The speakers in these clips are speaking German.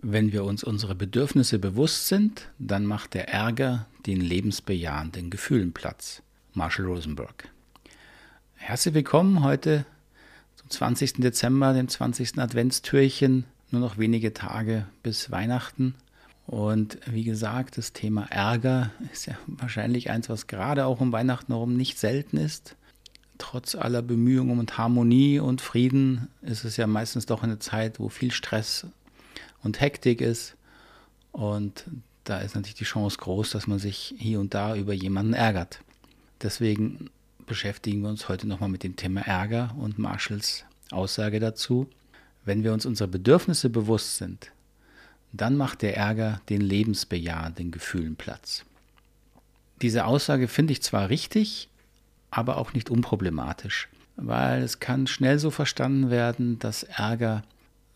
Wenn wir uns unsere Bedürfnisse bewusst sind, dann macht der Ärger den lebensbejahenden Gefühlen Platz. Marshall Rosenberg. Herzlich willkommen heute zum 20. Dezember, dem 20. Adventstürchen. Nur noch wenige Tage bis Weihnachten. Und wie gesagt, das Thema Ärger ist ja wahrscheinlich eins, was gerade auch um Weihnachten herum nicht selten ist. Trotz aller Bemühungen und Harmonie und Frieden ist es ja meistens doch eine Zeit, wo viel Stress und Hektik ist. Und da ist natürlich die Chance groß, dass man sich hier und da über jemanden ärgert. Deswegen beschäftigen wir uns heute nochmal mit dem Thema Ärger und Marshalls Aussage dazu. Wenn wir uns unserer Bedürfnisse bewusst sind, dann macht der Ärger den lebensbejahenden Gefühlen Platz. Diese Aussage finde ich zwar richtig, aber auch nicht unproblematisch, weil es kann schnell so verstanden werden, dass Ärger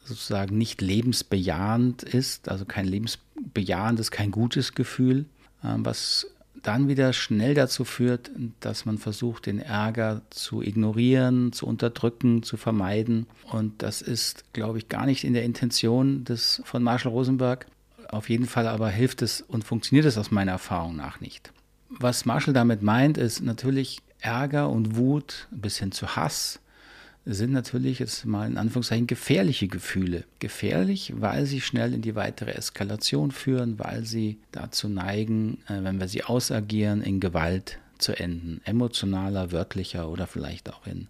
sozusagen nicht lebensbejahend ist, also kein lebensbejahendes, kein gutes Gefühl, ähm, was dann wieder schnell dazu führt, dass man versucht, den Ärger zu ignorieren, zu unterdrücken, zu vermeiden. Und das ist, glaube ich, gar nicht in der Intention des, von Marshall Rosenberg. Auf jeden Fall aber hilft es und funktioniert es aus meiner Erfahrung nach nicht. Was Marshall damit meint, ist natürlich Ärger und Wut bis hin zu Hass sind natürlich jetzt mal in Anführungszeichen gefährliche Gefühle. Gefährlich, weil sie schnell in die weitere Eskalation führen, weil sie dazu neigen, äh, wenn wir sie ausagieren, in Gewalt zu enden. Emotionaler, wörtlicher oder vielleicht auch in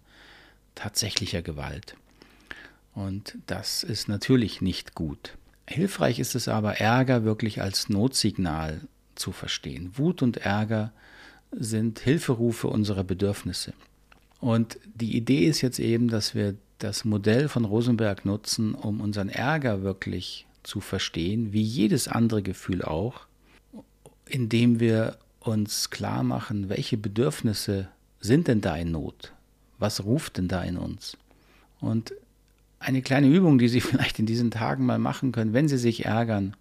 tatsächlicher Gewalt. Und das ist natürlich nicht gut. Hilfreich ist es aber, Ärger wirklich als Notsignal zu verstehen. Wut und Ärger sind Hilferufe unserer Bedürfnisse. Und die Idee ist jetzt eben, dass wir das Modell von Rosenberg nutzen, um unseren Ärger wirklich zu verstehen, wie jedes andere Gefühl auch, indem wir uns klar machen, welche Bedürfnisse sind denn da in Not? Was ruft denn da in uns? Und eine kleine Übung, die Sie vielleicht in diesen Tagen mal machen können, wenn Sie sich ärgern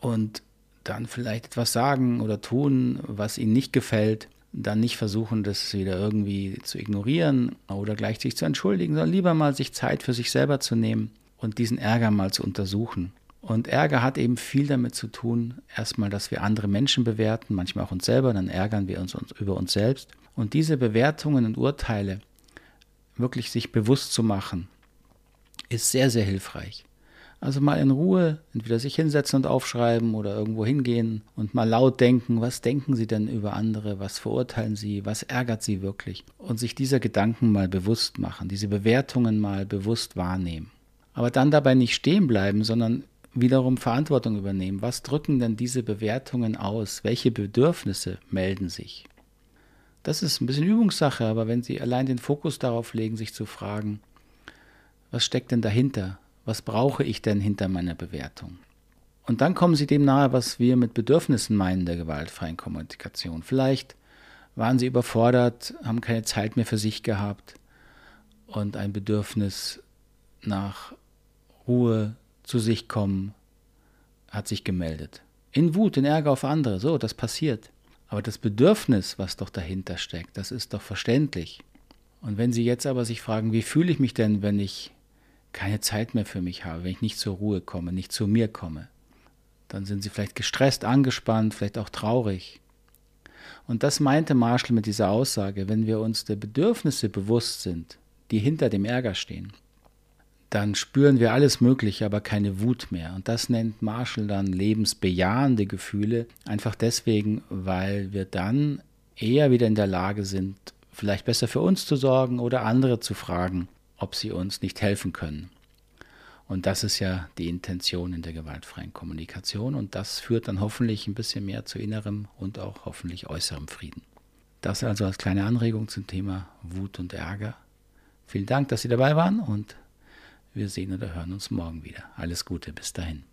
und dann vielleicht etwas sagen oder tun, was Ihnen nicht gefällt, dann nicht versuchen, das wieder irgendwie zu ignorieren oder gleich sich zu entschuldigen, sondern lieber mal sich Zeit für sich selber zu nehmen und diesen Ärger mal zu untersuchen. Und Ärger hat eben viel damit zu tun, erstmal, dass wir andere Menschen bewerten, manchmal auch uns selber, dann ärgern wir uns, uns über uns selbst. Und diese Bewertungen und Urteile wirklich sich bewusst zu machen, ist sehr, sehr hilfreich. Also mal in Ruhe, entweder sich hinsetzen und aufschreiben oder irgendwo hingehen und mal laut denken, was denken Sie denn über andere, was verurteilen Sie, was ärgert Sie wirklich und sich dieser Gedanken mal bewusst machen, diese Bewertungen mal bewusst wahrnehmen. Aber dann dabei nicht stehen bleiben, sondern wiederum Verantwortung übernehmen. Was drücken denn diese Bewertungen aus? Welche Bedürfnisse melden sich? Das ist ein bisschen Übungssache, aber wenn Sie allein den Fokus darauf legen, sich zu fragen, was steckt denn dahinter? Was brauche ich denn hinter meiner Bewertung? Und dann kommen Sie dem nahe, was wir mit Bedürfnissen meinen der gewaltfreien Kommunikation. Vielleicht waren Sie überfordert, haben keine Zeit mehr für sich gehabt und ein Bedürfnis nach Ruhe, zu sich kommen, hat sich gemeldet. In Wut, in Ärger auf andere, so, das passiert. Aber das Bedürfnis, was doch dahinter steckt, das ist doch verständlich. Und wenn Sie jetzt aber sich fragen, wie fühle ich mich denn, wenn ich keine Zeit mehr für mich habe, wenn ich nicht zur Ruhe komme, nicht zu mir komme. Dann sind sie vielleicht gestresst, angespannt, vielleicht auch traurig. Und das meinte Marshall mit dieser Aussage, wenn wir uns der Bedürfnisse bewusst sind, die hinter dem Ärger stehen, dann spüren wir alles Mögliche, aber keine Wut mehr. Und das nennt Marshall dann lebensbejahende Gefühle, einfach deswegen, weil wir dann eher wieder in der Lage sind, vielleicht besser für uns zu sorgen oder andere zu fragen, ob sie uns nicht helfen können. Und das ist ja die Intention in der gewaltfreien Kommunikation und das führt dann hoffentlich ein bisschen mehr zu innerem und auch hoffentlich äußerem Frieden. Das also als kleine Anregung zum Thema Wut und Ärger. Vielen Dank, dass Sie dabei waren und wir sehen oder hören uns morgen wieder. Alles Gute, bis dahin.